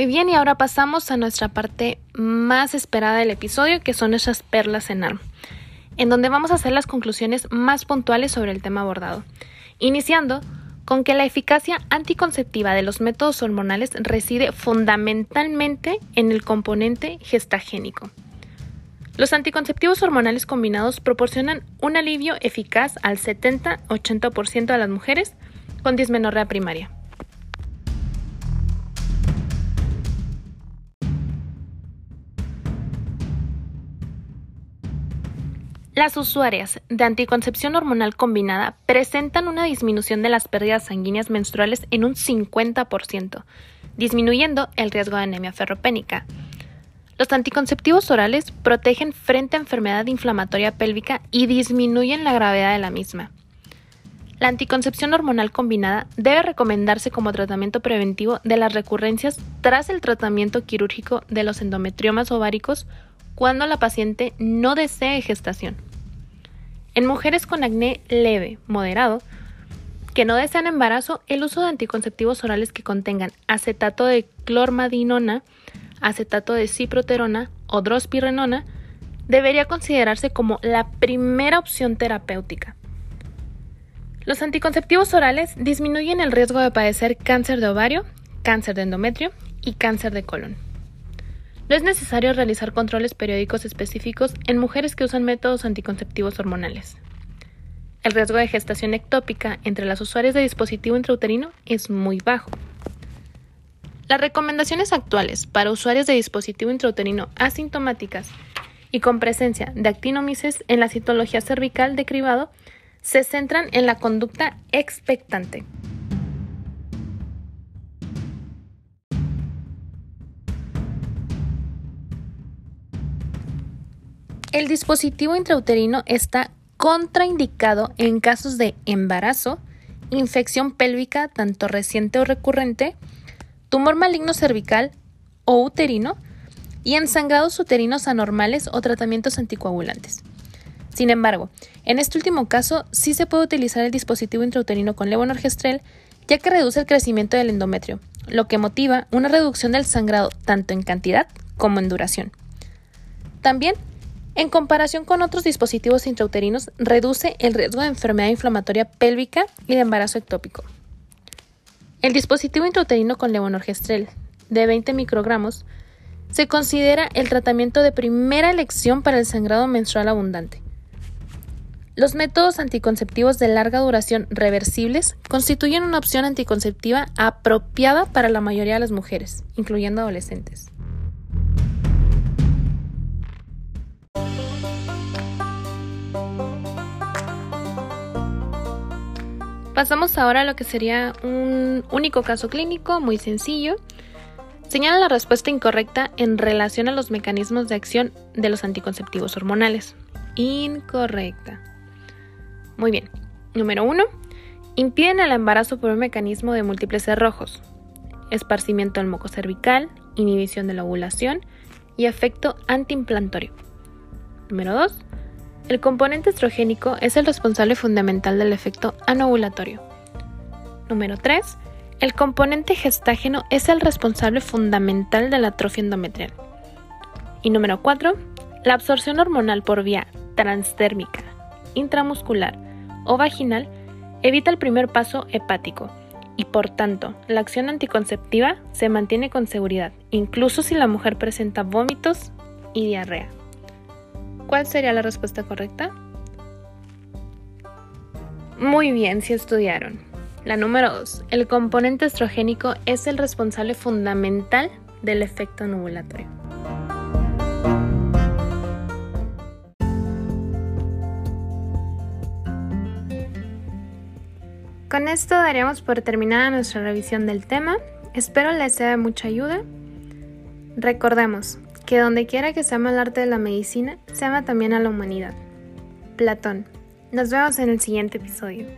Muy bien, y ahora pasamos a nuestra parte más esperada del episodio, que son esas perlas en ARM, en donde vamos a hacer las conclusiones más puntuales sobre el tema abordado, iniciando con que la eficacia anticonceptiva de los métodos hormonales reside fundamentalmente en el componente gestagénico. Los anticonceptivos hormonales combinados proporcionan un alivio eficaz al 70-80% de las mujeres con dismenorrea primaria. Las usuarias de anticoncepción hormonal combinada presentan una disminución de las pérdidas sanguíneas menstruales en un 50%, disminuyendo el riesgo de anemia ferropénica. Los anticonceptivos orales protegen frente a enfermedad inflamatoria pélvica y disminuyen la gravedad de la misma. La anticoncepción hormonal combinada debe recomendarse como tratamiento preventivo de las recurrencias tras el tratamiento quirúrgico de los endometriomas ováricos cuando la paciente no desee gestación. En mujeres con acné leve, moderado, que no desean embarazo, el uso de anticonceptivos orales que contengan acetato de clormadinona, acetato de ciproterona o drospirenona debería considerarse como la primera opción terapéutica. Los anticonceptivos orales disminuyen el riesgo de padecer cáncer de ovario, cáncer de endometrio y cáncer de colon. No es necesario realizar controles periódicos específicos en mujeres que usan métodos anticonceptivos hormonales. El riesgo de gestación ectópica entre las usuarias de dispositivo intrauterino es muy bajo. Las recomendaciones actuales para usuarios de dispositivo intrauterino asintomáticas y con presencia de actinomices en la citología cervical de cribado se centran en la conducta expectante. El dispositivo intrauterino está contraindicado en casos de embarazo, infección pélvica tanto reciente o recurrente, tumor maligno cervical o uterino y en sangrados uterinos anormales o tratamientos anticoagulantes. Sin embargo, en este último caso sí se puede utilizar el dispositivo intrauterino con levonorgestrel ya que reduce el crecimiento del endometrio, lo que motiva una reducción del sangrado tanto en cantidad como en duración. También en comparación con otros dispositivos intrauterinos, reduce el riesgo de enfermedad inflamatoria pélvica y de embarazo ectópico. El dispositivo intrauterino con levonorgestrel de 20 microgramos se considera el tratamiento de primera elección para el sangrado menstrual abundante. Los métodos anticonceptivos de larga duración reversibles constituyen una opción anticonceptiva apropiada para la mayoría de las mujeres, incluyendo adolescentes. Pasamos ahora a lo que sería un único caso clínico muy sencillo. Señala la respuesta incorrecta en relación a los mecanismos de acción de los anticonceptivos hormonales. Incorrecta. Muy bien. Número 1. Impiden el embarazo por un mecanismo de múltiples cerrojos. Esparcimiento del moco cervical, inhibición de la ovulación y efecto antiimplantorio. Número 2 el componente estrogénico es el responsable fundamental del efecto anovulatorio. Número 3. El componente gestágeno es el responsable fundamental de la atrofia endometrial. Y número 4. La absorción hormonal por vía transdérmica, intramuscular o vaginal evita el primer paso hepático y por tanto la acción anticonceptiva se mantiene con seguridad, incluso si la mujer presenta vómitos y diarrea. ¿Cuál sería la respuesta correcta? Muy bien, si estudiaron. La número 2. El componente estrogénico es el responsable fundamental del efecto nubulatorio. Con esto daríamos por terminada nuestra revisión del tema. Espero les sea de mucha ayuda. Recordemos, que donde quiera que se ama el arte de la medicina, se ama también a la humanidad. Platón. Nos vemos en el siguiente episodio.